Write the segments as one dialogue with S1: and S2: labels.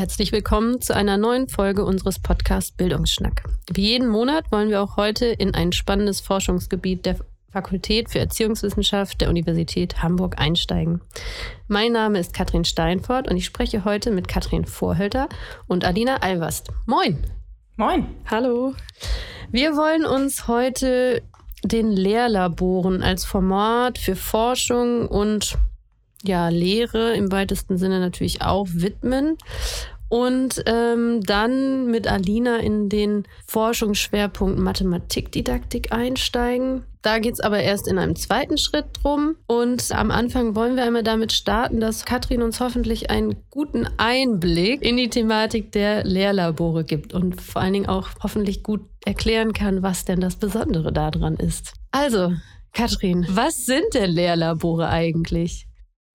S1: Herzlich willkommen zu einer neuen Folge unseres Podcasts Bildungsschnack. Wie jeden Monat wollen wir auch heute in ein spannendes Forschungsgebiet der Fakultät für Erziehungswissenschaft der Universität Hamburg einsteigen. Mein Name ist Katrin Steinfort und ich spreche heute mit Katrin Vorhölter und Alina Alvast. Moin!
S2: Moin!
S1: Hallo! Wir wollen uns heute den Lehrlaboren als Format für Forschung und ja, Lehre im weitesten Sinne natürlich auch widmen und ähm, dann mit Alina in den Forschungsschwerpunkt Mathematikdidaktik einsteigen. Da geht's aber erst in einem zweiten Schritt drum. Und am Anfang wollen wir einmal damit starten, dass Katrin uns hoffentlich einen guten Einblick in die Thematik der Lehrlabore gibt und vor allen Dingen auch hoffentlich gut erklären kann, was denn das Besondere daran ist. Also, Katrin, was sind denn Lehrlabore eigentlich?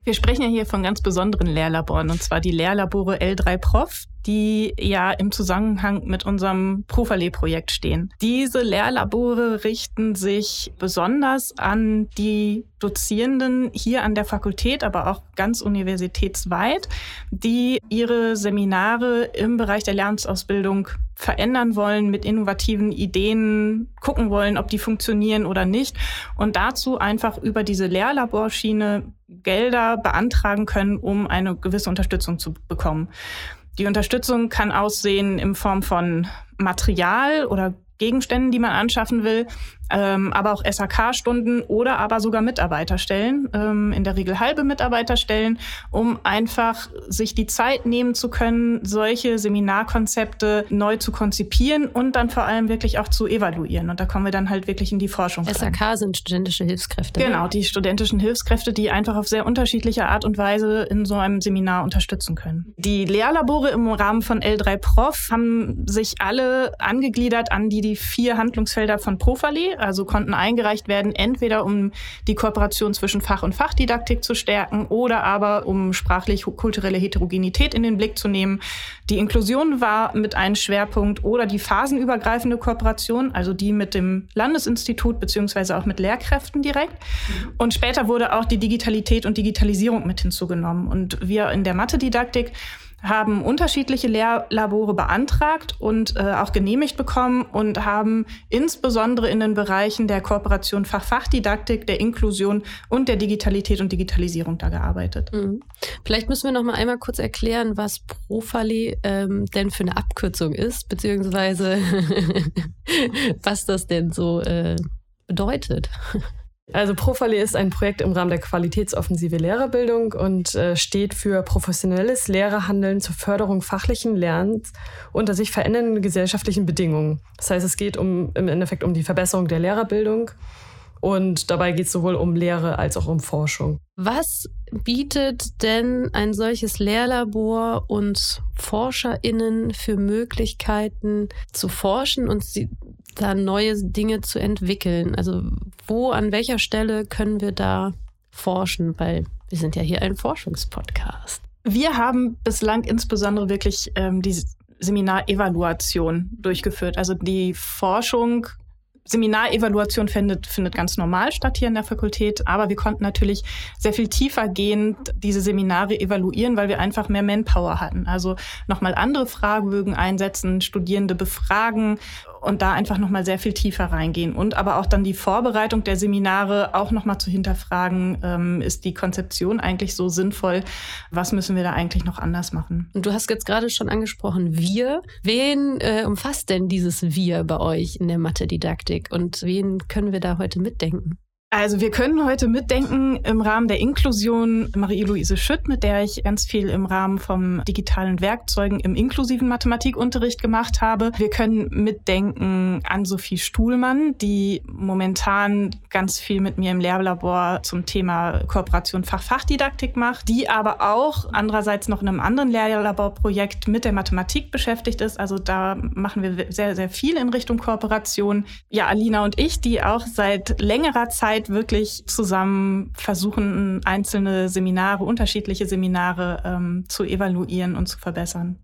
S2: Wir sprechen ja hier von ganz besonderen Lehrlaboren, und zwar die Lehrlabore L3 Prof, die ja im Zusammenhang mit unserem Proverlet-Projekt stehen. Diese Lehrlabore richten sich besonders an die Dozierenden hier an der Fakultät, aber auch ganz universitätsweit, die ihre Seminare im Bereich der Lernsausbildung verändern wollen, mit innovativen Ideen gucken wollen, ob die funktionieren oder nicht und dazu einfach über diese Lehrlaborschiene Gelder beantragen können, um eine gewisse Unterstützung zu bekommen. Die Unterstützung kann aussehen in Form von Material oder Gegenständen, die man anschaffen will, ähm, aber auch SAK-Stunden oder aber sogar Mitarbeiterstellen, ähm, in der Regel halbe Mitarbeiterstellen, um einfach sich die Zeit nehmen zu können, solche Seminarkonzepte neu zu konzipieren und dann vor allem wirklich auch zu evaluieren. Und da kommen wir dann halt wirklich in die Forschung.
S1: SAK rein. sind studentische Hilfskräfte.
S2: Ne? Genau, die studentischen Hilfskräfte, die einfach auf sehr unterschiedliche Art und Weise in so einem Seminar unterstützen können. Die Lehrlabore im Rahmen von L3 Prof haben sich alle angegliedert an die, die vier Handlungsfelder von Also konnten eingereicht werden, entweder um die Kooperation zwischen Fach- und Fachdidaktik zu stärken oder aber um sprachlich-kulturelle Heterogenität in den Blick zu nehmen. Die Inklusion war mit einem Schwerpunkt oder die phasenübergreifende Kooperation, also die mit dem Landesinstitut beziehungsweise auch mit Lehrkräften direkt. Und später wurde auch die Digitalität und Digitalisierung mit hinzugenommen. Und wir in der Mathe-Didaktik haben unterschiedliche Lehrlabore beantragt und äh, auch genehmigt bekommen und haben insbesondere in den Bereichen der Kooperation Fach-Fachdidaktik, der Inklusion und der Digitalität und Digitalisierung da gearbeitet. Mhm.
S1: Vielleicht müssen wir noch mal einmal kurz erklären, was Profali ähm, denn für eine Abkürzung ist, beziehungsweise was das denn so äh, bedeutet.
S3: Also Profali ist ein Projekt im Rahmen der Qualitätsoffensive Lehrerbildung und äh, steht für professionelles Lehrerhandeln zur Förderung fachlichen Lernens unter sich verändernden gesellschaftlichen Bedingungen. Das heißt, es geht um, im Endeffekt um die Verbesserung der Lehrerbildung und dabei geht es sowohl um Lehre als auch um Forschung.
S1: Was bietet denn ein solches Lehrlabor uns ForscherInnen für Möglichkeiten zu forschen und sie, da neue Dinge zu entwickeln? Also wo, an welcher Stelle können wir da forschen? Weil wir sind ja hier ein Forschungspodcast.
S2: Wir haben bislang insbesondere wirklich ähm, die Seminarevaluation durchgeführt. Also die Forschung Seminarevaluation findet, findet ganz normal statt hier in der Fakultät, aber wir konnten natürlich sehr viel tiefer gehend diese Seminare evaluieren, weil wir einfach mehr Manpower hatten. Also nochmal andere Fragebögen einsetzen, Studierende befragen und da einfach nochmal sehr viel tiefer reingehen. Und aber auch dann die Vorbereitung der Seminare auch nochmal zu hinterfragen, ähm, ist die Konzeption eigentlich so sinnvoll? Was müssen wir da eigentlich noch anders machen?
S1: Und du hast jetzt gerade schon angesprochen, wir. Wen äh, umfasst denn dieses Wir bei euch in der Mathe-Didaktik und wen können wir da heute mitdenken?
S2: Also wir können heute mitdenken im Rahmen der Inklusion Marie-Louise Schütt, mit der ich ganz viel im Rahmen vom digitalen Werkzeugen im inklusiven Mathematikunterricht gemacht habe. Wir können mitdenken an Sophie Stuhlmann, die momentan ganz viel mit mir im Lehrlabor zum Thema Kooperation Fach-Fachdidaktik macht, die aber auch andererseits noch in einem anderen Lehrlaborprojekt mit der Mathematik beschäftigt ist. Also da machen wir sehr, sehr viel in Richtung Kooperation. Ja, Alina und ich, die auch seit längerer Zeit Zeit wirklich zusammen versuchen, einzelne Seminare, unterschiedliche Seminare ähm, zu evaluieren und zu verbessern.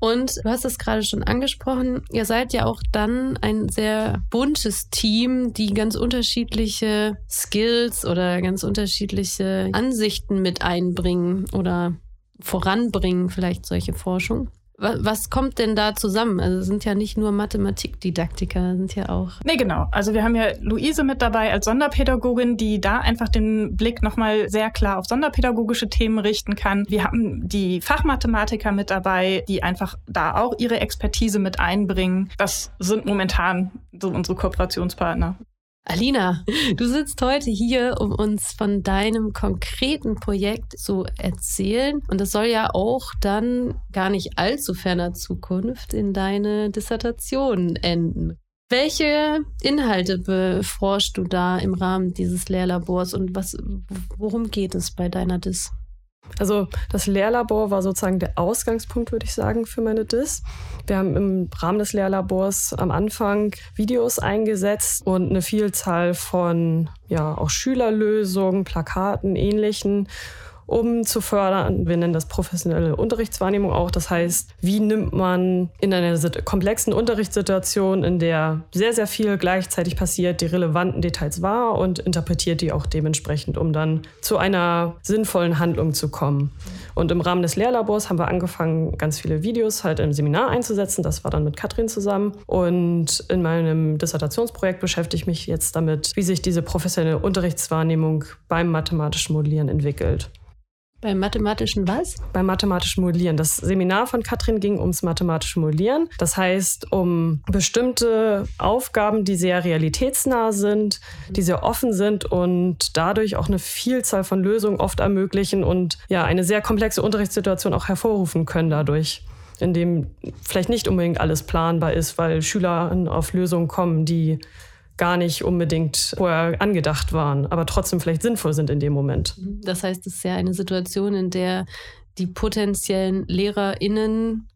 S1: Und du hast es gerade schon angesprochen, ihr seid ja auch dann ein sehr buntes Team, die ganz unterschiedliche Skills oder ganz unterschiedliche Ansichten mit einbringen oder voranbringen, vielleicht solche Forschung. Was kommt denn da zusammen? Also sind ja nicht nur Mathematikdidaktiker, sind ja auch.
S2: Nee, genau. Also wir haben ja Luise mit dabei als Sonderpädagogin, die da einfach den Blick nochmal sehr klar auf sonderpädagogische Themen richten kann. Wir haben die Fachmathematiker mit dabei, die einfach da auch ihre Expertise mit einbringen. Das sind momentan so unsere Kooperationspartner.
S1: Alina, du sitzt heute hier, um uns von deinem konkreten Projekt zu erzählen. Und das soll ja auch dann gar nicht allzu ferner Zukunft in deine Dissertation enden. Welche Inhalte beforschst du da im Rahmen dieses Lehrlabors und was, worum geht es bei deiner Dis?
S3: Also das Lehrlabor war sozusagen der Ausgangspunkt, würde ich sagen, für meine DIS. Wir haben im Rahmen des Lehrlabors am Anfang Videos eingesetzt und eine Vielzahl von ja auch Schülerlösungen, Plakaten, ähnlichen um zu fördern. Wir nennen das professionelle Unterrichtswahrnehmung auch. Das heißt, wie nimmt man in einer komplexen Unterrichtssituation, in der sehr, sehr viel gleichzeitig passiert, die relevanten Details wahr und interpretiert die auch dementsprechend, um dann zu einer sinnvollen Handlung zu kommen. Und im Rahmen des Lehrlabors haben wir angefangen, ganz viele Videos halt im Seminar einzusetzen. Das war dann mit Katrin zusammen. Und in meinem Dissertationsprojekt beschäftige ich mich jetzt damit, wie sich diese professionelle Unterrichtswahrnehmung beim mathematischen Modellieren entwickelt.
S1: Beim mathematischen was?
S3: Beim mathematischen Modellieren. Das Seminar von Katrin ging ums mathematische Modellieren. Das heißt, um bestimmte Aufgaben, die sehr realitätsnah sind, die sehr offen sind und dadurch auch eine Vielzahl von Lösungen oft ermöglichen und ja, eine sehr komplexe Unterrichtssituation auch hervorrufen können dadurch in dem vielleicht nicht unbedingt alles planbar ist, weil Schüler auf Lösungen kommen, die gar nicht unbedingt vorher angedacht waren, aber trotzdem vielleicht sinnvoll sind in dem Moment.
S1: Das heißt, es ist ja eine Situation, in der die potenziellen LehrerInnen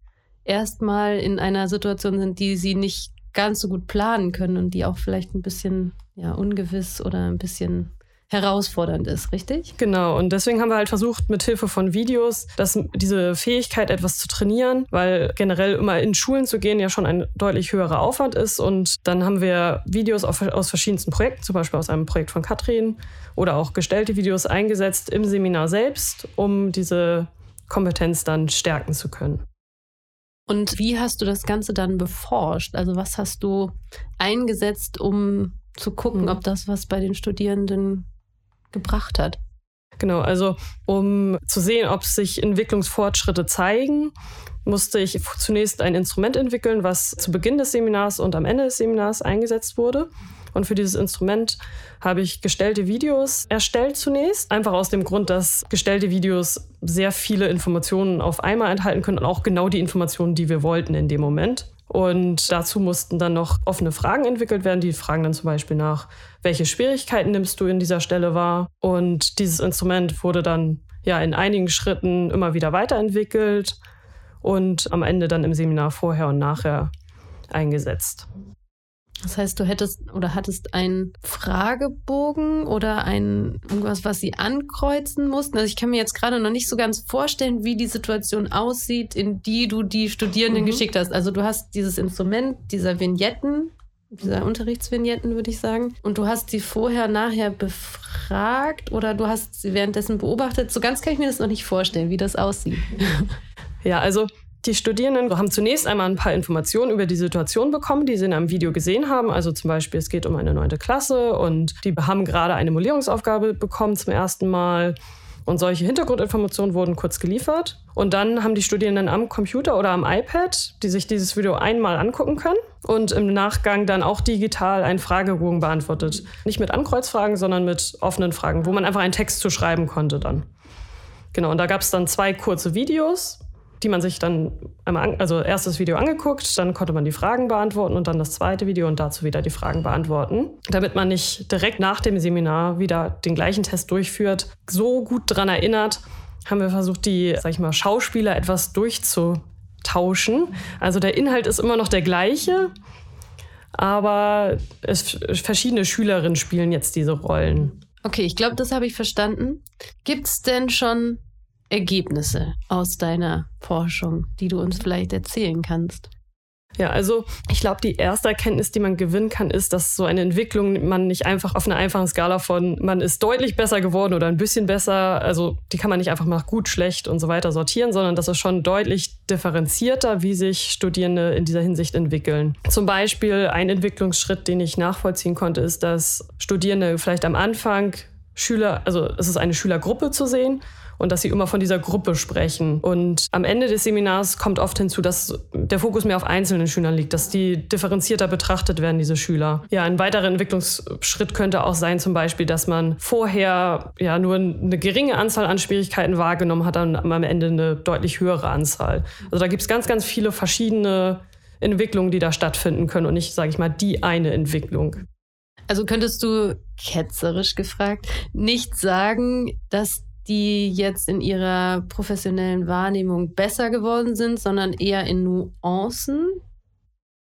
S1: erstmal in einer Situation sind, die sie nicht ganz so gut planen können und die auch vielleicht ein bisschen ja, ungewiss oder ein bisschen herausfordernd ist, richtig?
S3: Genau, und deswegen haben wir halt versucht, mit Hilfe von Videos, dass diese Fähigkeit etwas zu trainieren, weil generell immer in Schulen zu gehen ja schon ein deutlich höherer Aufwand ist. Und dann haben wir Videos aus verschiedensten Projekten, zum Beispiel aus einem Projekt von Katrin oder auch gestellte Videos eingesetzt im Seminar selbst, um diese Kompetenz dann stärken zu können.
S1: Und wie hast du das Ganze dann beforscht? Also was hast du eingesetzt, um zu gucken, mhm. ob das was bei den Studierenden gebracht hat.
S3: Genau, also um zu sehen, ob sich Entwicklungsfortschritte zeigen, musste ich zunächst ein Instrument entwickeln, was zu Beginn des Seminars und am Ende des Seminars eingesetzt wurde. Und für dieses Instrument habe ich gestellte Videos erstellt zunächst. Einfach aus dem Grund, dass gestellte Videos sehr viele Informationen auf einmal enthalten können und auch genau die Informationen, die wir wollten in dem Moment. Und dazu mussten dann noch offene Fragen entwickelt werden. Die fragen dann zum Beispiel nach, welche Schwierigkeiten nimmst du in dieser Stelle wahr? Und dieses Instrument wurde dann ja in einigen Schritten immer wieder weiterentwickelt und am Ende dann im Seminar vorher und nachher eingesetzt.
S1: Das heißt, du hättest oder hattest einen Fragebogen oder ein irgendwas, was sie ankreuzen mussten. Also ich kann mir jetzt gerade noch nicht so ganz vorstellen, wie die Situation aussieht, in die du die Studierenden mhm. geschickt hast. Also du hast dieses Instrument dieser Vignetten, dieser Unterrichtsvignetten, würde ich sagen. Und du hast sie vorher, nachher befragt oder du hast sie währenddessen beobachtet. So ganz kann ich mir das noch nicht vorstellen, wie das aussieht.
S3: Ja, also die Studierenden haben zunächst einmal ein paar Informationen über die Situation bekommen, die sie in einem Video gesehen haben. Also zum Beispiel, es geht um eine neunte Klasse und die haben gerade eine Modellierungsaufgabe bekommen zum ersten Mal. Und solche Hintergrundinformationen wurden kurz geliefert. Und dann haben die Studierenden am Computer oder am iPad, die sich dieses Video einmal angucken können und im Nachgang dann auch digital einen Fragebogen beantwortet. Nicht mit Ankreuzfragen, sondern mit offenen Fragen, wo man einfach einen Text zu schreiben konnte dann. Genau, und da gab es dann zwei kurze Videos, die man sich dann einmal, also erst das Video angeguckt, dann konnte man die Fragen beantworten und dann das zweite Video und dazu wieder die Fragen beantworten. Damit man nicht direkt nach dem Seminar wieder den gleichen Test durchführt, so gut daran erinnert, haben wir versucht, die, sag ich mal, Schauspieler etwas durchzutauschen. Also der Inhalt ist immer noch der gleiche, aber es, verschiedene Schülerinnen spielen jetzt diese Rollen.
S1: Okay, ich glaube, das habe ich verstanden. Gibt es denn schon Ergebnisse aus deiner Forschung, die du uns vielleicht erzählen kannst?
S3: Ja, also ich glaube, die erste Erkenntnis, die man gewinnen kann, ist, dass so eine Entwicklung man nicht einfach auf einer einfachen Skala von man ist deutlich besser geworden oder ein bisschen besser, also die kann man nicht einfach nach gut, schlecht und so weiter sortieren, sondern das ist schon deutlich differenzierter, wie sich Studierende in dieser Hinsicht entwickeln. Zum Beispiel ein Entwicklungsschritt, den ich nachvollziehen konnte, ist, dass Studierende vielleicht am Anfang Schüler, also es ist eine Schülergruppe zu sehen und dass sie immer von dieser Gruppe sprechen. Und am Ende des Seminars kommt oft hinzu, dass der Fokus mehr auf einzelnen Schülern liegt, dass die differenzierter betrachtet werden, diese Schüler. Ja, ein weiterer Entwicklungsschritt könnte auch sein, zum Beispiel, dass man vorher ja nur eine geringe Anzahl an Schwierigkeiten wahrgenommen hat, dann am Ende eine deutlich höhere Anzahl. Also da gibt es ganz, ganz viele verschiedene Entwicklungen, die da stattfinden können und nicht, sage ich mal, die eine Entwicklung.
S1: Also könntest du ketzerisch gefragt nicht sagen, dass die jetzt in ihrer professionellen Wahrnehmung besser geworden sind, sondern eher in Nuancen?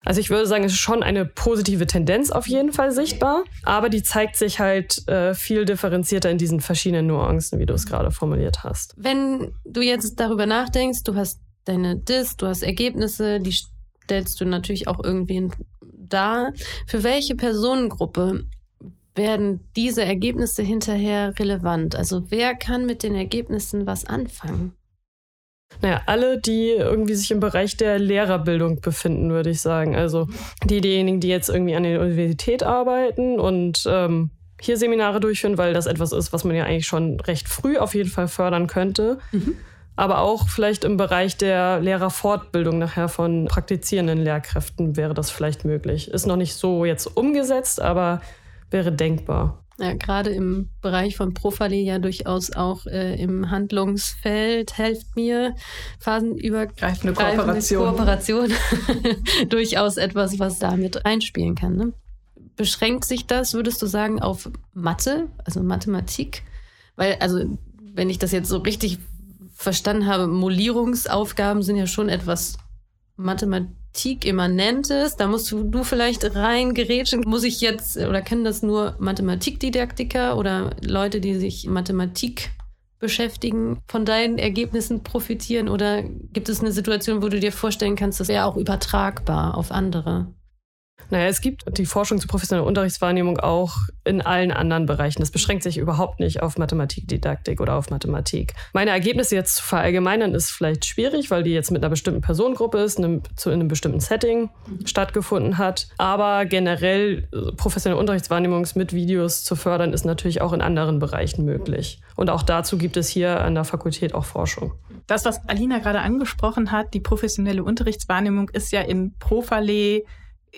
S3: Also ich würde sagen, es ist schon eine positive Tendenz auf jeden Fall sichtbar, aber die zeigt sich halt äh, viel differenzierter in diesen verschiedenen Nuancen, wie du es gerade formuliert hast.
S1: Wenn du jetzt darüber nachdenkst, du hast deine DIS, du hast Ergebnisse, die stellst du natürlich auch irgendwie dar. Für welche Personengruppe werden diese Ergebnisse hinterher relevant? Also wer kann mit den Ergebnissen was anfangen?
S3: Naja, alle, die irgendwie sich im Bereich der Lehrerbildung befinden, würde ich sagen. Also die, diejenigen, die jetzt irgendwie an der Universität arbeiten und ähm, hier Seminare durchführen, weil das etwas ist, was man ja eigentlich schon recht früh auf jeden Fall fördern könnte. Mhm. Aber auch vielleicht im Bereich der Lehrerfortbildung nachher von praktizierenden Lehrkräften wäre das vielleicht möglich. Ist noch nicht so jetzt umgesetzt, aber wäre denkbar.
S1: Ja, gerade im Bereich von Profile ja durchaus auch äh, im Handlungsfeld helft mir phasenübergreifende Kooperation, Kooperation durchaus etwas, was damit einspielen kann. Ne? Beschränkt sich das, würdest du sagen, auf Mathe, also Mathematik? Weil, also, wenn ich das jetzt so richtig verstanden habe, Molierungsaufgaben sind ja schon etwas Mathematik Mathematik-Immanentes. Da musst du, du vielleicht reingerätschen. Muss ich jetzt, oder können das nur Mathematikdidaktiker oder Leute, die sich Mathematik beschäftigen, von deinen Ergebnissen profitieren? Oder gibt es eine Situation, wo du dir vorstellen kannst, das wäre auch übertragbar auf andere?
S3: Naja, es gibt die Forschung zur professionellen Unterrichtswahrnehmung auch in allen anderen Bereichen. Das beschränkt sich überhaupt nicht auf Mathematikdidaktik oder auf Mathematik. Meine Ergebnisse jetzt zu verallgemeinern ist vielleicht schwierig, weil die jetzt mit einer bestimmten Personengruppe ist, in einem, zu, in einem bestimmten Setting stattgefunden hat. Aber generell äh, professionelle Unterrichtswahrnehmung mit Videos zu fördern, ist natürlich auch in anderen Bereichen möglich. Und auch dazu gibt es hier an der Fakultät auch Forschung.
S2: Das, was Alina gerade angesprochen hat, die professionelle Unterrichtswahrnehmung, ist ja in Profale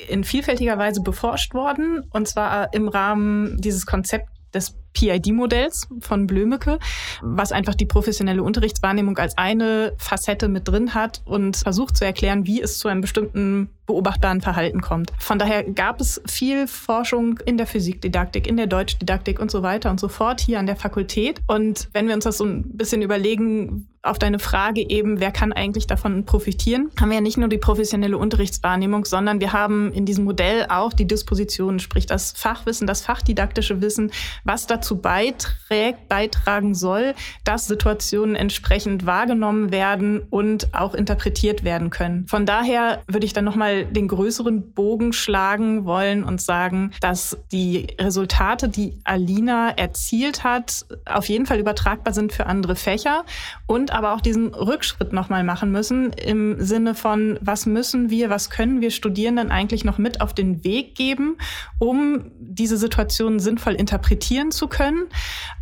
S2: in vielfältiger Weise beforscht worden, und zwar im Rahmen dieses Konzept des PID-Modells von Blömecke, was einfach die professionelle Unterrichtswahrnehmung als eine Facette mit drin hat und versucht zu erklären, wie es zu einem bestimmten beobachtbaren Verhalten kommt. Von daher gab es viel Forschung in der Physikdidaktik, in der Deutschdidaktik und so weiter und so fort hier an der Fakultät. Und wenn wir uns das so ein bisschen überlegen, auf deine Frage eben, wer kann eigentlich davon profitieren, haben wir ja nicht nur die professionelle Unterrichtswahrnehmung, sondern wir haben in diesem Modell auch die Dispositionen, sprich das Fachwissen, das fachdidaktische Wissen, was dazu dazu beiträgt, beitragen soll, dass Situationen entsprechend wahrgenommen werden und auch interpretiert werden können. Von daher würde ich dann nochmal den größeren Bogen schlagen wollen und sagen, dass die Resultate, die Alina erzielt hat, auf jeden Fall übertragbar sind für andere Fächer und aber auch diesen Rückschritt nochmal machen müssen im Sinne von, was müssen wir, was können wir Studierenden eigentlich noch mit auf den Weg geben, um diese Situationen sinnvoll interpretieren zu können,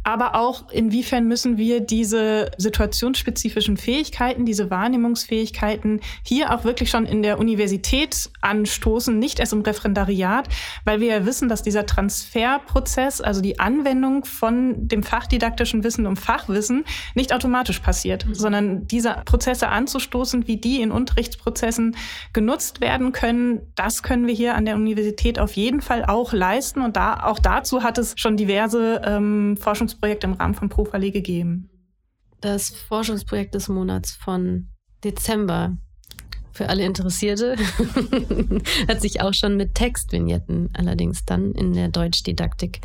S2: aber auch inwiefern müssen wir diese situationsspezifischen Fähigkeiten, diese Wahrnehmungsfähigkeiten hier auch wirklich schon in der Universität anstoßen, nicht erst im Referendariat, weil wir ja wissen, dass dieser Transferprozess, also die Anwendung von dem fachdidaktischen Wissen um Fachwissen nicht automatisch passiert, mhm. sondern diese Prozesse anzustoßen, wie die in Unterrichtsprozessen genutzt werden können, das können wir hier an der Universität auf jeden Fall auch leisten und da auch dazu hat es schon diverse ähm, Forschungsprojekte im Rahmen von Profale gegeben.
S1: Das Forschungsprojekt des Monats von Dezember für alle Interessierte. Hat sich auch schon mit Textvignetten allerdings dann in der Deutschdidaktik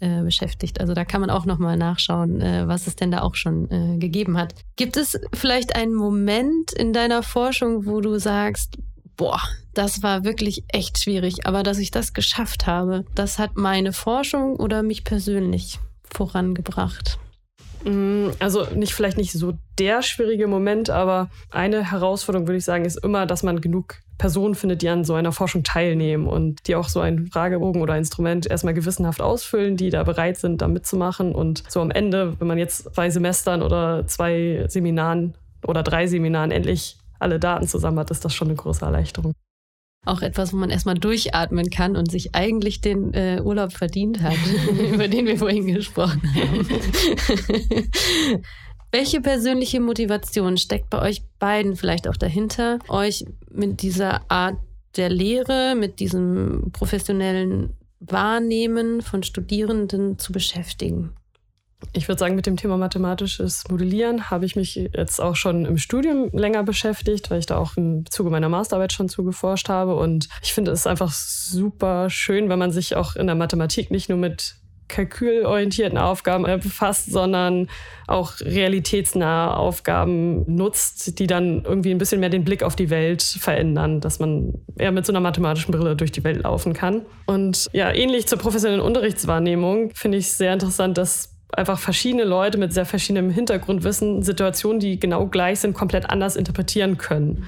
S1: äh, beschäftigt. Also da kann man auch nochmal nachschauen, äh, was es denn da auch schon äh, gegeben hat. Gibt es vielleicht einen Moment in deiner Forschung, wo du sagst, boah, das war wirklich echt schwierig, aber dass ich das geschafft habe, das hat meine Forschung oder mich persönlich vorangebracht?
S3: Mm, also nicht vielleicht nicht so der schwierige Moment, aber eine Herausforderung würde ich sagen, ist immer, dass man genug Personen findet, die an so einer Forschung teilnehmen und die auch so einen Fragebogen oder Instrument erstmal gewissenhaft ausfüllen, die da bereit sind, da mitzumachen. Und so am Ende, wenn man jetzt zwei Semestern oder zwei Seminaren oder drei Seminaren endlich alle Daten zusammen hat, ist das schon eine große Erleichterung
S1: auch etwas, wo man erstmal durchatmen kann und sich eigentlich den äh, Urlaub verdient hat, über den wir vorhin gesprochen haben. Welche persönliche Motivation steckt bei euch beiden vielleicht auch dahinter, euch mit dieser Art der Lehre, mit diesem professionellen Wahrnehmen von Studierenden zu beschäftigen?
S3: Ich würde sagen, mit dem Thema mathematisches Modellieren habe ich mich jetzt auch schon im Studium länger beschäftigt, weil ich da auch im Zuge meiner Masterarbeit schon zugeforscht habe. Und ich finde es einfach super schön, wenn man sich auch in der Mathematik nicht nur mit kalkülorientierten Aufgaben äh, befasst, sondern auch realitätsnahe Aufgaben nutzt, die dann irgendwie ein bisschen mehr den Blick auf die Welt verändern, dass man eher mit so einer mathematischen Brille durch die Welt laufen kann. Und ja, ähnlich zur professionellen Unterrichtswahrnehmung finde ich es sehr interessant, dass einfach verschiedene Leute mit sehr verschiedenem Hintergrundwissen Situationen, die genau gleich sind, komplett anders interpretieren können.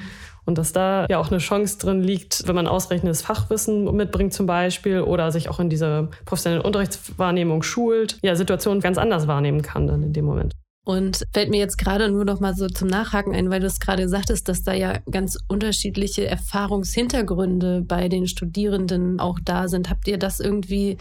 S3: Und dass da ja auch eine Chance drin liegt, wenn man ausreichendes Fachwissen mitbringt zum Beispiel oder sich auch in dieser professionellen Unterrichtswahrnehmung schult, ja, Situationen ganz anders wahrnehmen kann dann in dem Moment.
S1: Und fällt mir jetzt gerade nur noch mal so zum Nachhaken ein, weil du es gerade sagtest, dass da ja ganz unterschiedliche Erfahrungshintergründe bei den Studierenden auch da sind. Habt ihr das irgendwie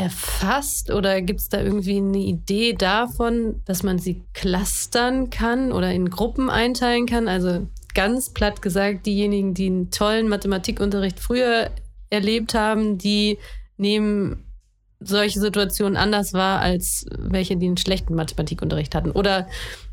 S1: erfasst oder gibt es da irgendwie eine Idee davon, dass man sie clustern kann oder in Gruppen einteilen kann? Also ganz platt gesagt, diejenigen, die einen tollen Mathematikunterricht früher erlebt haben, die nehmen solche Situationen anders wahr als welche, die einen schlechten Mathematikunterricht hatten. Oder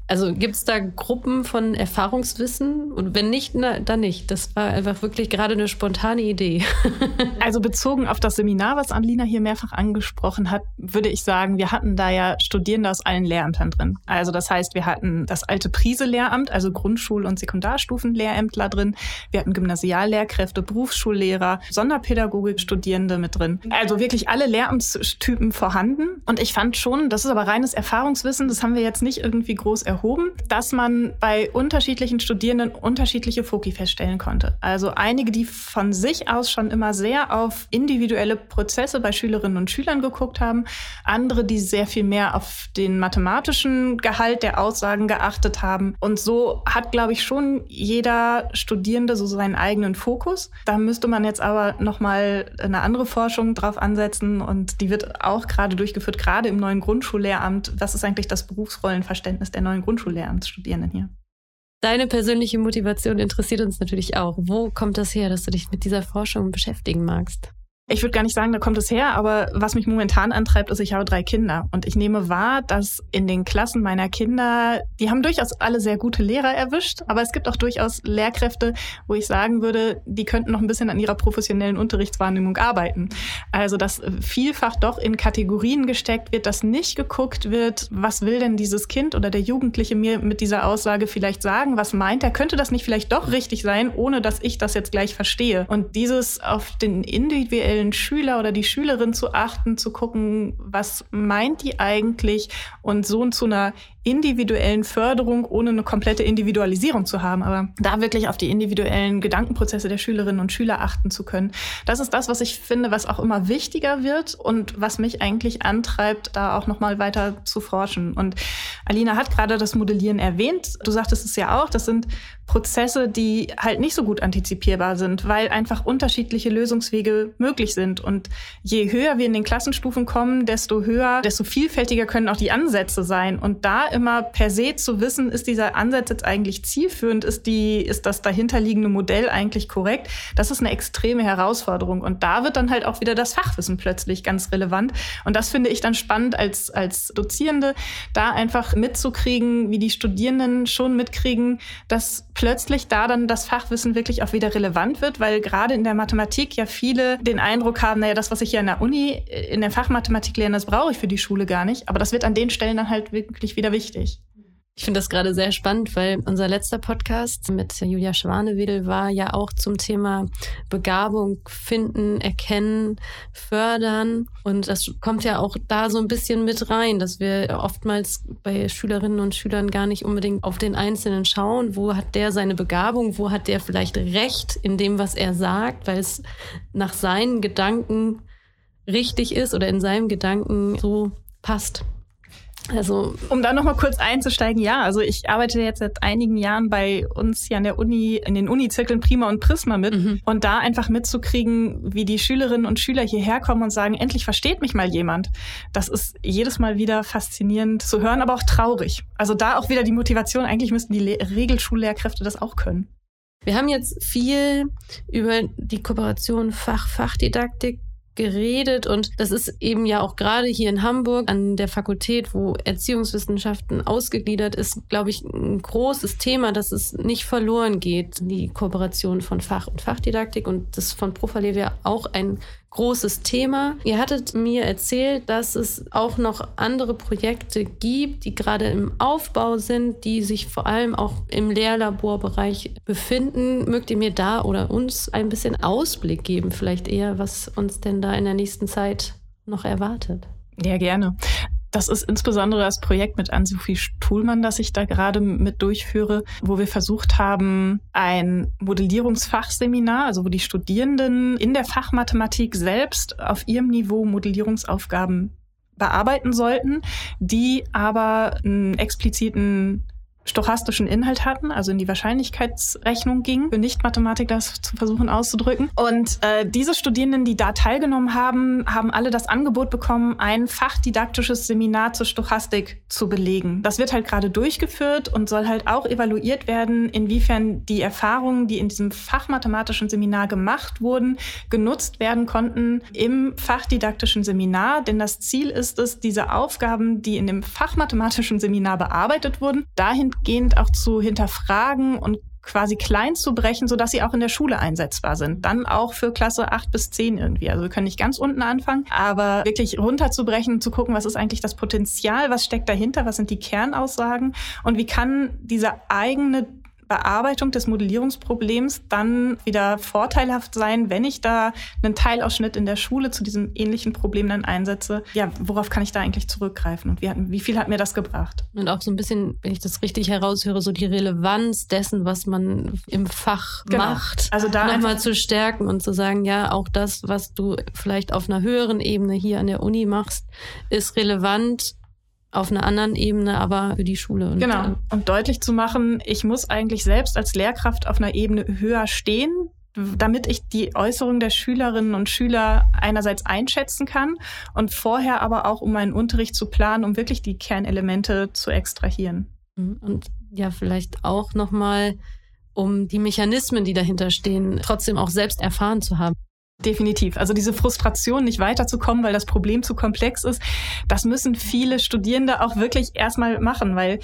S1: also gibt es da Gruppen von Erfahrungswissen? Und wenn nicht, na, dann nicht. Das war einfach wirklich gerade eine spontane Idee.
S2: also bezogen auf das Seminar, was Anlina hier mehrfach angesprochen hat, würde ich sagen, wir hatten da ja Studierende aus allen Lehrämtern drin. Also das heißt, wir hatten das alte Prise-Lehramt, also Grundschul- und Sekundarstufenlehrämtler drin. Wir hatten Gymnasiallehrkräfte, Berufsschullehrer, Sonderpädagogik-Studierende mit drin. Also wirklich alle Lehramtstypen vorhanden. Und ich fand schon, das ist aber reines Erfahrungswissen, das haben wir jetzt nicht irgendwie groß erhoben erhoben, dass man bei unterschiedlichen Studierenden unterschiedliche Foki feststellen konnte. Also einige, die von sich aus schon immer sehr auf individuelle Prozesse bei Schülerinnen und Schülern geguckt haben, andere, die sehr viel mehr auf den mathematischen Gehalt der Aussagen geachtet haben. Und so hat, glaube ich, schon jeder Studierende so seinen eigenen Fokus. Da müsste man jetzt aber nochmal eine andere Forschung drauf ansetzen und die wird auch gerade durchgeführt, gerade im neuen Grundschullehramt. Was ist eigentlich das Berufsrollenverständnis der neuen Grundschullehramtsstudierenden hier.
S1: Deine persönliche Motivation interessiert uns natürlich auch. Wo kommt das her, dass du dich mit dieser Forschung beschäftigen magst?
S2: Ich würde gar nicht sagen, da kommt es her, aber was mich momentan antreibt, ist, ich habe drei Kinder. Und ich nehme wahr, dass in den Klassen meiner Kinder, die haben durchaus alle sehr gute Lehrer erwischt, aber es gibt auch durchaus Lehrkräfte, wo ich sagen würde, die könnten noch ein bisschen an ihrer professionellen Unterrichtswahrnehmung arbeiten. Also, dass vielfach doch in Kategorien gesteckt wird, dass nicht geguckt wird, was will denn dieses Kind oder der Jugendliche mir mit dieser Aussage vielleicht sagen, was meint er, könnte das nicht vielleicht doch richtig sein, ohne dass ich das jetzt gleich verstehe. Und dieses auf den individuellen individuellen Schüler oder die Schülerin zu achten, zu gucken, was meint die eigentlich? Und so zu einer individuellen Förderung, ohne eine komplette Individualisierung zu haben, aber da wirklich auf die individuellen Gedankenprozesse der Schülerinnen und Schüler achten zu können. Das ist das, was ich finde, was auch immer wichtiger wird und was mich eigentlich antreibt, da auch nochmal weiter zu forschen. Und Alina hat gerade das Modellieren erwähnt. Du sagtest es ja auch, das sind Prozesse, die halt nicht so gut antizipierbar sind, weil einfach unterschiedliche Lösungswege möglich sind. Und je höher wir in den Klassenstufen kommen, desto höher, desto vielfältiger können auch die Ansätze sein. Und da immer per se zu wissen, ist dieser Ansatz jetzt eigentlich zielführend, ist die, ist das dahinterliegende Modell eigentlich korrekt, das ist eine extreme Herausforderung. Und da wird dann halt auch wieder das Fachwissen plötzlich ganz relevant. Und das finde ich dann spannend als, als Dozierende, da einfach mitzukriegen, wie die Studierenden schon mitkriegen, dass plötzlich da dann das Fachwissen wirklich auch wieder relevant wird, weil gerade in der Mathematik ja viele den Eindruck haben, naja, das, was ich hier in der Uni, in der Fachmathematik lerne, das brauche ich für die Schule gar nicht. Aber das wird an den Stellen dann halt wirklich wieder wichtig.
S1: Ich finde das gerade sehr spannend, weil unser letzter Podcast mit Julia Schwanewedel war ja auch zum Thema Begabung finden, erkennen, fördern. Und das kommt ja auch da so ein bisschen mit rein, dass wir oftmals bei Schülerinnen und Schülern gar nicht unbedingt auf den Einzelnen schauen, wo hat der seine Begabung, wo hat der vielleicht Recht in dem, was er sagt, weil es nach seinen Gedanken richtig ist oder in seinem Gedanken so passt.
S2: Also, um da nochmal kurz einzusteigen, ja, also ich arbeite jetzt seit einigen Jahren bei uns hier an der Uni, in den Uni-Zirkeln Prima und Prisma mit mhm. und da einfach mitzukriegen, wie die Schülerinnen und Schüler hierher kommen und sagen, endlich versteht mich mal jemand. Das ist jedes Mal wieder faszinierend zu hören, aber auch traurig. Also da auch wieder die Motivation, eigentlich müssten die Le Regelschullehrkräfte das auch können.
S1: Wir haben jetzt viel über die Kooperation Fach-Fachdidaktik geredet und das ist eben ja auch gerade hier in Hamburg an der Fakultät, wo Erziehungswissenschaften ausgegliedert ist, glaube ich, ein großes Thema, dass es nicht verloren geht, die Kooperation von Fach- und Fachdidaktik und das von Profalevia auch ein großes Thema. Ihr hattet mir erzählt, dass es auch noch andere Projekte gibt, die gerade im Aufbau sind, die sich vor allem auch im Lehrlaborbereich befinden. Mögt ihr mir da oder uns ein bisschen Ausblick geben, vielleicht eher, was uns denn da in der nächsten Zeit noch erwartet?
S2: Ja, gerne. Das ist insbesondere das Projekt mit Ann-Sophie Stuhlmann, das ich da gerade mit durchführe, wo wir versucht haben, ein Modellierungsfachseminar, also wo die Studierenden in der Fachmathematik selbst auf ihrem Niveau Modellierungsaufgaben bearbeiten sollten, die aber einen expliziten stochastischen Inhalt hatten, also in die Wahrscheinlichkeitsrechnung ging, für Nicht-Mathematik das zu versuchen auszudrücken. Und äh, diese Studierenden, die da teilgenommen haben, haben alle das Angebot bekommen, ein fachdidaktisches Seminar zur Stochastik zu belegen. Das wird halt gerade durchgeführt und soll halt auch evaluiert werden, inwiefern die Erfahrungen, die in diesem fachmathematischen Seminar gemacht wurden, genutzt werden konnten im fachdidaktischen Seminar. Denn das Ziel ist es, diese Aufgaben, die in dem fachmathematischen Seminar bearbeitet wurden, dahin dahingehend auch zu hinterfragen und quasi klein zu brechen, sodass sie auch in der Schule einsetzbar sind. Dann auch für Klasse 8 bis 10 irgendwie. Also wir können nicht ganz unten anfangen, aber wirklich runterzubrechen zu gucken, was ist eigentlich das Potenzial, was steckt dahinter, was sind die Kernaussagen und wie kann dieser eigene Bearbeitung des Modellierungsproblems dann wieder vorteilhaft sein, wenn ich da einen Teilausschnitt in der Schule zu diesem ähnlichen Problem dann einsetze. Ja, worauf kann ich da eigentlich zurückgreifen und wie, hat, wie viel hat mir das gebracht?
S1: Und auch so ein bisschen, wenn ich das richtig heraushöre, so die Relevanz dessen, was man im Fach genau. macht, also da nochmal zu stärken und zu sagen, ja, auch das, was du vielleicht auf einer höheren Ebene hier an der Uni machst, ist relevant auf einer anderen Ebene, aber für die Schule.
S2: Und, genau. Und deutlich zu machen, ich muss eigentlich selbst als Lehrkraft auf einer Ebene höher stehen, damit ich die Äußerung der Schülerinnen und Schüler einerseits einschätzen kann und vorher aber auch, um meinen Unterricht zu planen, um wirklich die Kernelemente zu extrahieren.
S1: Mhm. Und ja, vielleicht auch nochmal, um die Mechanismen, die dahinter stehen, trotzdem auch selbst erfahren zu haben.
S2: Definitiv. Also diese Frustration, nicht weiterzukommen, weil das Problem zu komplex ist, das müssen viele Studierende auch wirklich erstmal machen, weil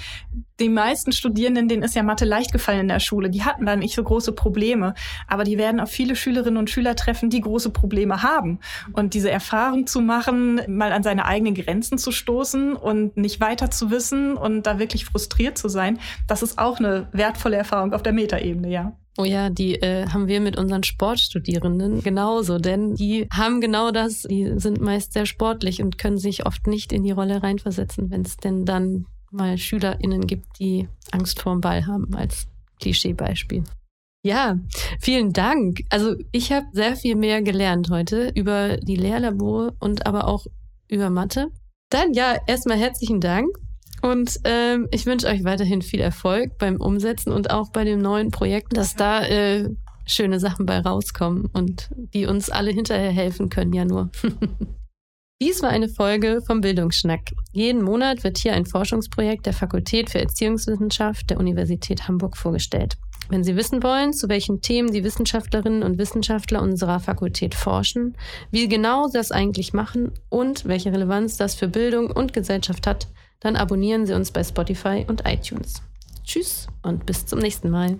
S2: die meisten Studierenden, denen ist ja Mathe leicht gefallen in der Schule, die hatten dann nicht so große Probleme, aber die werden auf viele Schülerinnen und Schüler treffen, die große Probleme haben. Und diese Erfahrung zu machen, mal an seine eigenen Grenzen zu stoßen und nicht weiter zu wissen und da wirklich frustriert zu sein, das ist auch eine wertvolle Erfahrung auf der Metaebene, ja.
S1: Oh ja, die äh, haben wir mit unseren Sportstudierenden genauso, denn die haben genau das. Die sind meist sehr sportlich und können sich oft nicht in die Rolle reinversetzen, wenn es denn dann mal SchülerInnen gibt, die Angst vorm Ball haben, als Klischeebeispiel. Ja, vielen Dank. Also ich habe sehr viel mehr gelernt heute über die Lehrlabore und aber auch über Mathe. Dann ja, erstmal herzlichen Dank und ähm, ich wünsche euch weiterhin viel Erfolg beim Umsetzen und auch bei dem neuen Projekt, dass da äh, schöne Sachen bei rauskommen und die uns alle hinterher helfen können, ja nur. Dies war eine Folge vom Bildungsschnack. Jeden Monat wird hier ein Forschungsprojekt der Fakultät für Erziehungswissenschaft der Universität Hamburg vorgestellt. Wenn Sie wissen wollen, zu welchen Themen die Wissenschaftlerinnen und Wissenschaftler unserer Fakultät forschen, wie genau sie das eigentlich machen und welche Relevanz das für Bildung und Gesellschaft hat, dann abonnieren Sie uns bei Spotify und iTunes. Tschüss und bis zum nächsten Mal.